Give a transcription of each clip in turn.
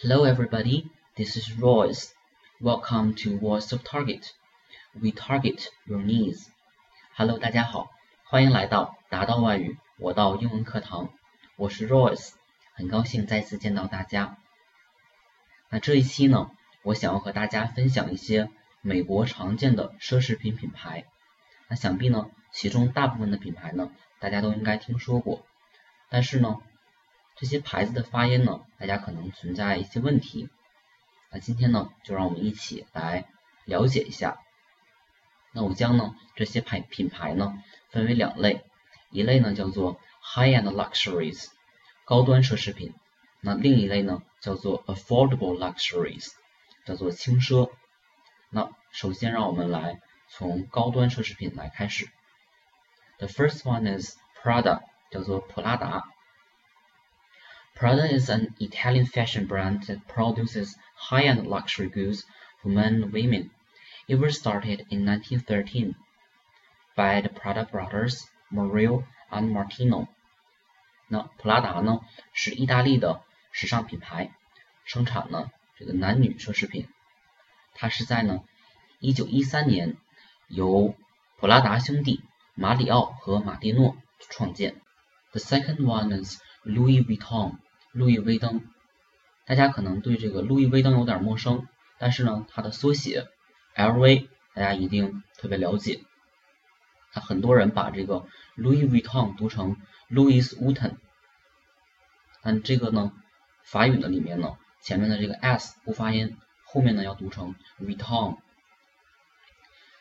Hello, everybody. This is Royce. Welcome to Voice of Target. We target your needs. Hello，大家好，欢迎来到达到外语我到英文课堂。我是 Royce，很高兴再次见到大家。那这一期呢，我想要和大家分享一些美国常见的奢侈品品牌。那想必呢，其中大部分的品牌呢，大家都应该听说过。但是呢，这些牌子的发音呢，大家可能存在一些问题。那今天呢，就让我们一起来了解一下。那我将呢这些牌品牌呢分为两类，一类呢叫做 high-end luxuries，高端奢侈品。那另一类呢叫做 affordable luxuries，叫做轻奢。那首先让我们来从高端奢侈品来开始。The first one is Prada，叫做普拉达。Prada is an Italian fashion brand that produces high-end luxury goods for men and women. It was started in 1913 by the Prada brothers Mario and Martino. 那普拉达呢是意大利的时尚品牌，生产呢这个男女奢侈品。它是在呢1913年由普拉达兄弟马里奥和马蒂诺创建。The second one is Louis Vuitton. 路易威登，大家可能对这个路易威登有点陌生，但是呢，它的缩写 LV 大家一定特别了解。那很多人把这个 Louis Vuitton 读成 Louis Vuitton，但这个呢，法语的里面呢，前面的这个 s 不发音，后面呢要读成 Vuitton。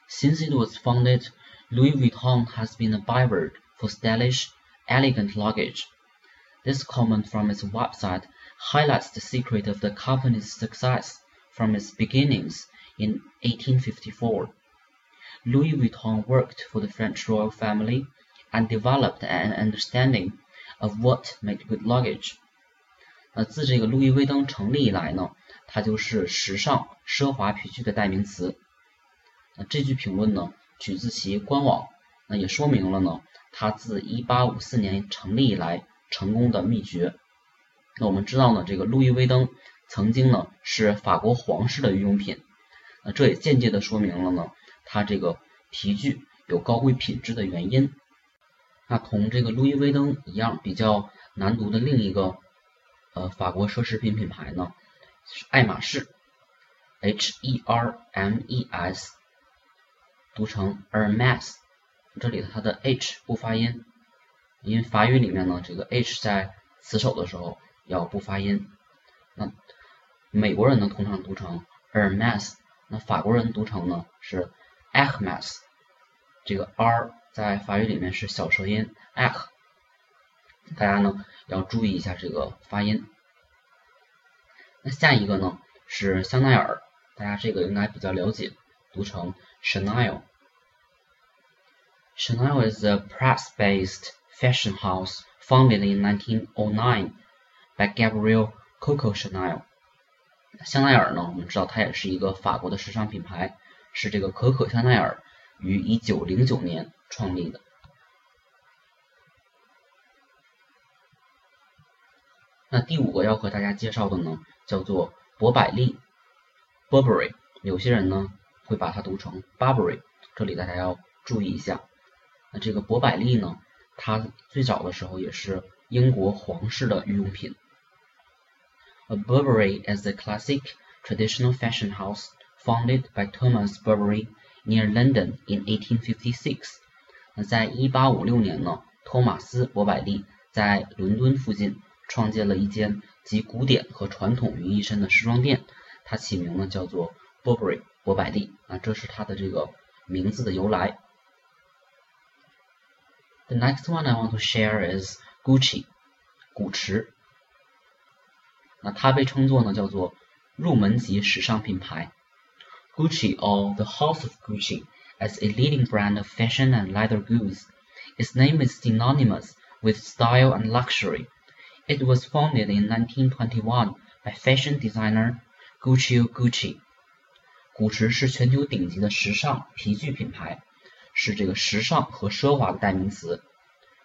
Since it was founded, Louis Vuitton has been a byword for stylish, elegant luggage. This comment from its website highlights the secret of the company's success from its beginnings in 1854. Louis Vuitton worked for the French royal family and developed an understanding of what made good luggage. 那自这个路易威登成立以来呢，它就是时尚奢华皮具的代名词。那这句评论呢，取自其官网，那也说明了呢，它自1854年成立以来 成功的秘诀。那我们知道呢，这个路易威登曾经呢是法国皇室的御用品，那这也间接的说明了呢，它这个皮具有高贵品质的原因。那同这个路易威登一样比较难读的另一个呃法国奢侈品品牌呢是爱马仕，H E R M E S，读成 Hermes，这里的它的 H 不发音。因为法语里面呢，这个 h 在词首的时候要不发音。那美国人呢通常读成 Hermes，那法国人读成呢是 Hermes。这个 r 在法语里面是小舌音 a h 大家呢要注意一下这个发音。那下一个呢是香奈儿，大家这个应该比较了解，读成 Chanel。Chanel is a press-based fashion house founded in 1909 by Gabriel Coco Chanel。香奈儿呢，我们知道它也是一个法国的时尚品牌，是这个可可香奈儿于1909年创立的。那第五个要和大家介绍的呢，叫做博百利 （Burberry）。有些人呢会把它读成 Burberry，这里大家要注意一下。那这个博百利呢？它最早的时候也是英国皇室的御用品。A Burberry is a classic traditional fashion house founded by Thomas Burberry near London in 1856。那在一八五六年呢，托马斯·博百利在伦敦附近创建了一间集古典和传统于一身的时装店，它起名呢叫做 Burberry 博百利啊，这是它的这个名字的由来。The next one I want to share is Gucci，古驰。那它被称作呢叫做入门级时尚品牌。Gucci or the House of Gucci as a leading brand of fashion and leather goods. Its name is synonymous with style and luxury. It was founded in 1921 by fashion designer Guccio Gucci. 古驰是全球顶级的时尚皮具品牌。 是这个时尚和奢华的代名词，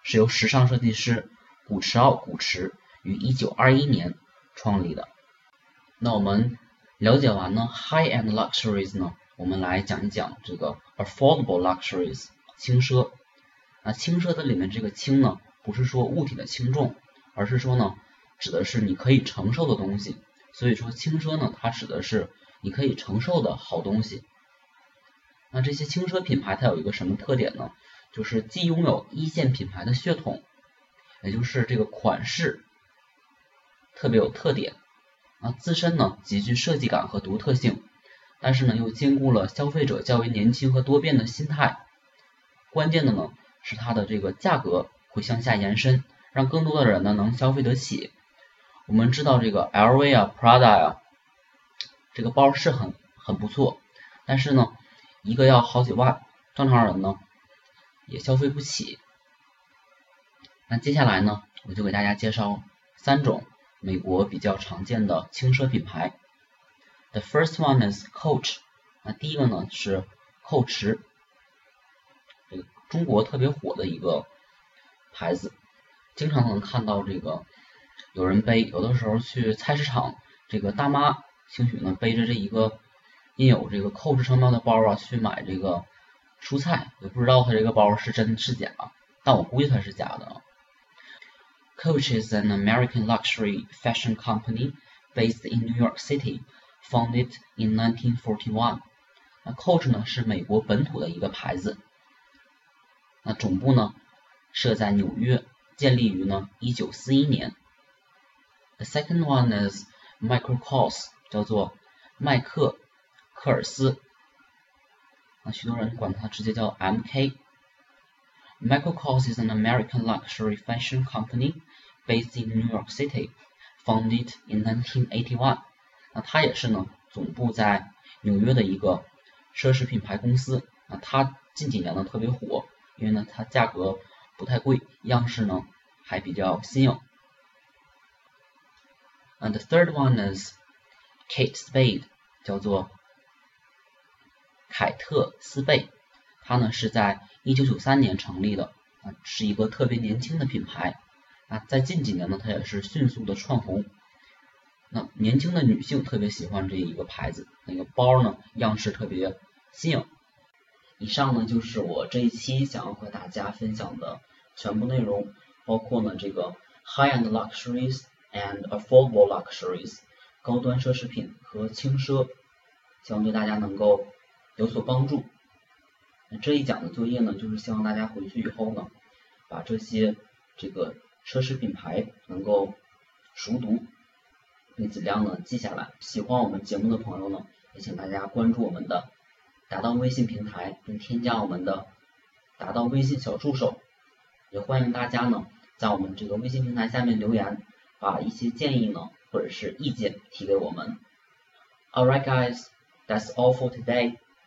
是由时尚设计师古驰奥古驰于一九二一年创立的。那我们了解完呢 high end luxuries 呢，我们来讲一讲这个 affordable luxuries 轻奢。那轻奢的里面这个轻呢，不是说物体的轻重，而是说呢，指的是你可以承受的东西。所以说轻奢呢，它指的是你可以承受的好东西。那这些轻奢品牌它有一个什么特点呢？就是既拥有一线品牌的血统，也就是这个款式特别有特点啊，自身呢极具设计感和独特性，但是呢又兼顾了消费者较为年轻和多变的心态。关键的呢是它的这个价格会向下延伸，让更多的人呢能消费得起。我们知道这个 LV 啊、Prada 呀，这个包是很很不错，但是呢一个要好几万，正常人呢。也消费不起。那接下来呢，我就给大家介绍三种美国比较常见的轻奢品牌。The first one is Coach。那第一个呢是蔻驰，这个中国特别火的一个牌子，经常能看到这个有人背，有的时候去菜市场，这个大妈兴许呢背着这一个印有这个蔻驰商标的包啊去买这个。蔬菜也不知道它这个包是真是假，但我估计它是假的。Coach is an American luxury fashion company based in New York City, founded in 1941. 那 Coach 呢是美国本土的一个牌子，那总部呢设在纽约，建立于呢1941年。The second one is Michael Kors，叫做麦克科尔斯。那许多人管它直接叫 MK。Michael Kors is an American luxury fashion company based in New York City, founded in 1981。那它也是呢，总部在纽约的一个奢侈品牌公司。那它近几年呢特别火，因为呢它价格不太贵，样式呢还比较新颖。And the third one is Kate Spade，叫做 凯特斯贝，它呢是在一九九三年成立的，啊，是一个特别年轻的品牌，啊，在近几年呢，它也是迅速的窜红，那年轻的女性特别喜欢这一个牌子，那个包呢样式特别新颖。以上呢就是我这一期想要和大家分享的全部内容，包括呢这个 high-end luxuries and affordable luxuries，高端奢侈品和轻奢，希望对大家能够。有所帮助。那这一讲的作业呢，就是希望大家回去以后呢，把这些这个奢侈品牌能够熟读，并尽量呢记下来。喜欢我们节目的朋友呢，也请大家关注我们的达到微信平台，并添加我们的达到微信小助手。也欢迎大家呢，在我们这个微信平台下面留言，把一些建议呢或者是意见提给我们。Alright, guys, that's all for today.